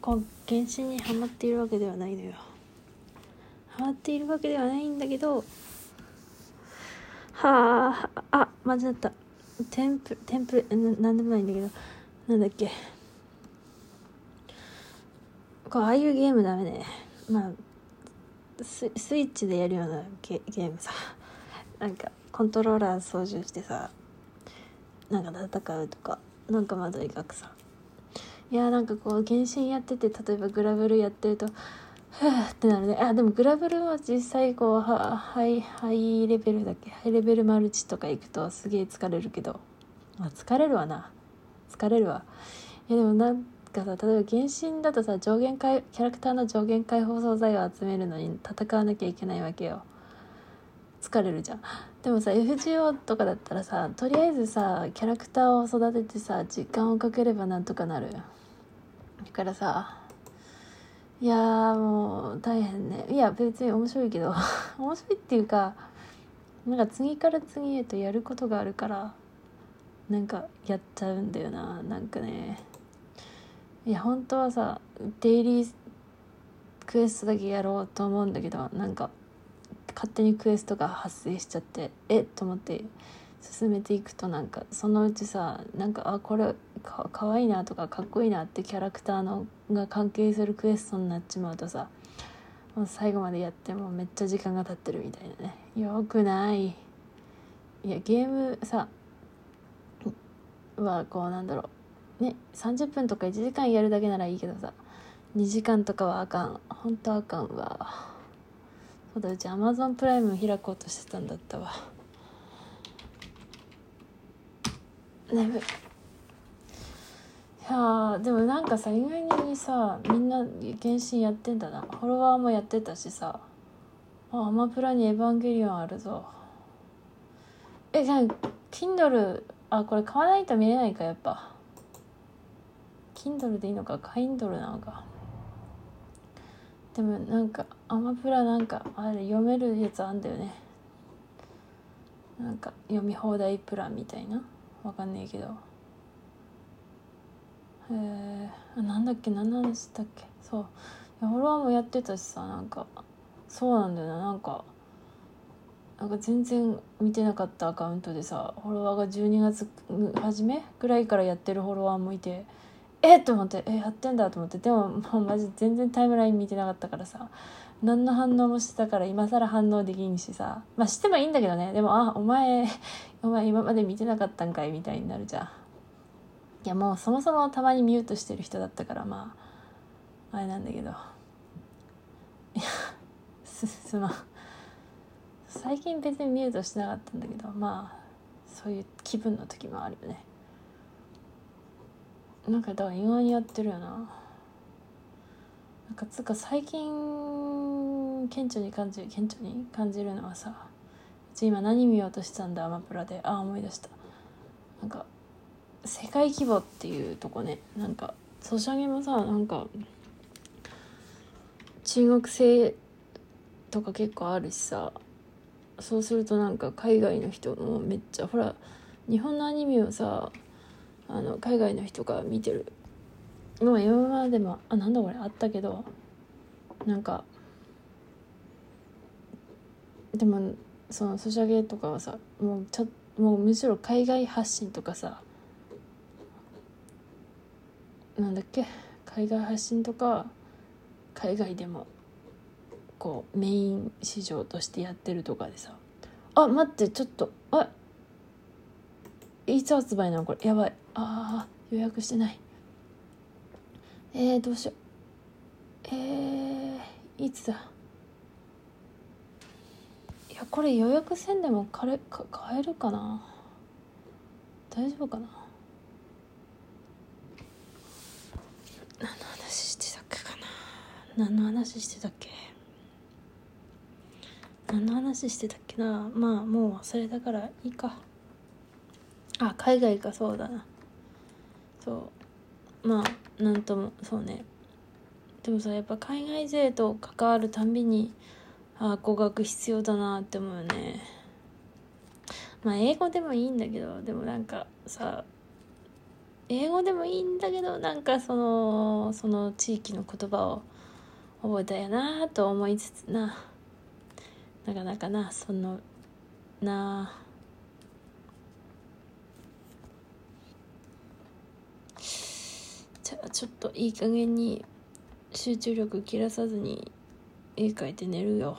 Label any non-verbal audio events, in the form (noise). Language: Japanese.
こう原神にはまっているわけではないのよ。ハマっているわけではないんだけどはああ間違った。テンプテンプレななんでもないんだけどなんだっけ。こうああいうゲームダメね。まあススイッチでやるようなゲゲームさ。なんかコントローラー操縦してさなんか戦うとかなんかまあとにかくさ。いやなんかこう原神やってて例えばグラブルやってるとふーってなるね。あでもグラブルは実際こうはハイハイレベルだっけ？ハイレベルマルチとか行くとすげえ疲れるけど。まあ疲れるわな。疲れるわ。いやでもなんかさ例えば原神だとさ上限解キャラクターの上限解放素材を集めるのに戦わなきゃいけないわけよ。疲れるじゃん。でもさ FGO とかだったらさとりあえずさキャラクターを育ててさ時間をかければなんとかなる。だからさいやもう大変ね。いや別に面白いけど (laughs) 面白いっていうかなんか次から次へとやることがあるからなんかやっちゃうんだよな。なんかねいや本当はさデイリークエストだけやろうと思うんだけどなんか勝手にクエストが発生しちゃってえっと思って進めていくとなんかそのうちさなんかあこれかかわいいなとかかっこいいなってキャラクターのが関係するクエストになっちまうとさもう最後までやってもめっちゃ時間が経ってるみたいなね。よくない。いやゲームさはこうなんだろう。ね30分とか1時間やるだけならいいけどさ2時間とかはあかん。本当あかんわ。そうだうちアマゾンプライム開こうとしてたんだったわ。眠い。いやでもなんかさ意外にさみんな原神やってんだな。フォロワーもやってたしさ。あアマプラにエヴァンゲリオンあるぞ。えじゃあ Kindle あこれ買わないと見れないかやっぱ。Kindle でいいのか Kindle なのか。でもなんかアマプラなんかあれ読めるやつあんだよね。なんか読み放題プランみたいな。わかんないけど。へえなんだっけ？何の話だっけ？そう。フォロワーもやってたしさなんか。そうなんだよな。なんか。なんか全然見てなかったアカウントでさフォロワーが12月初め？ぐらいからやってるフォロワーもいて。えっ！と思って。えやってんだと思って。でももうマジ全然タイムライン見てなかったからさ。何の反応もしてたから今更反応できんしさ。まあしてもいいんだけどね。でもあお前 (laughs) お前今まで見てなかったんかいみたいになるじゃん。いやもうそもそもたまにミュートしてる人だったからまああれなんだけど。いやすすまん最近別にミュートしてなかったんだけどまあそういう気分の時もあるよね。なんかだから意外にやってるよな。なんかつうか最近顕著に感じる顕著に感じるのはさうち今何見ようとしてたんだアマプラで。ああ思い出した。なんか世界規模っていうとこね。なんかソシャゲもさなんか中国製とか結構あるしさ。そうするとなんか海外の人もめっちゃほら日本のアニメをさあの海外の人が見てるまあ今までもあなんだこれあったけどなんかでもそのソシャゲとかはさもうちょもうむしろ海外発信とかさなんだっけ？海外発信とか海外でもこうメイン市場としてやってるとかでさあ待ってちょっとあいつ発売なのこれ。やばい。あー予約してない。えー、どうしよう。えー、いつだ。やこれ予約せんでもかれか買えるかな？大丈夫かな？何の話してたっけかな？何の話してたっけ？何の話してたっけな？まあもう忘れたからいいか。あ海外かそうだな。そう。まあなんともそうね。でもさやっぱ海外勢と関わるたんびにああ語学必要だなって思うよね。まあ英語でもいいんだけどでもなんかさ英語でもいいんだけどなんかそのその地域の言葉を覚えたやなと思いつつな。なかなかなそのな。あじゃあちょっといい加減に集中力切らさずに絵描いて寝るよ。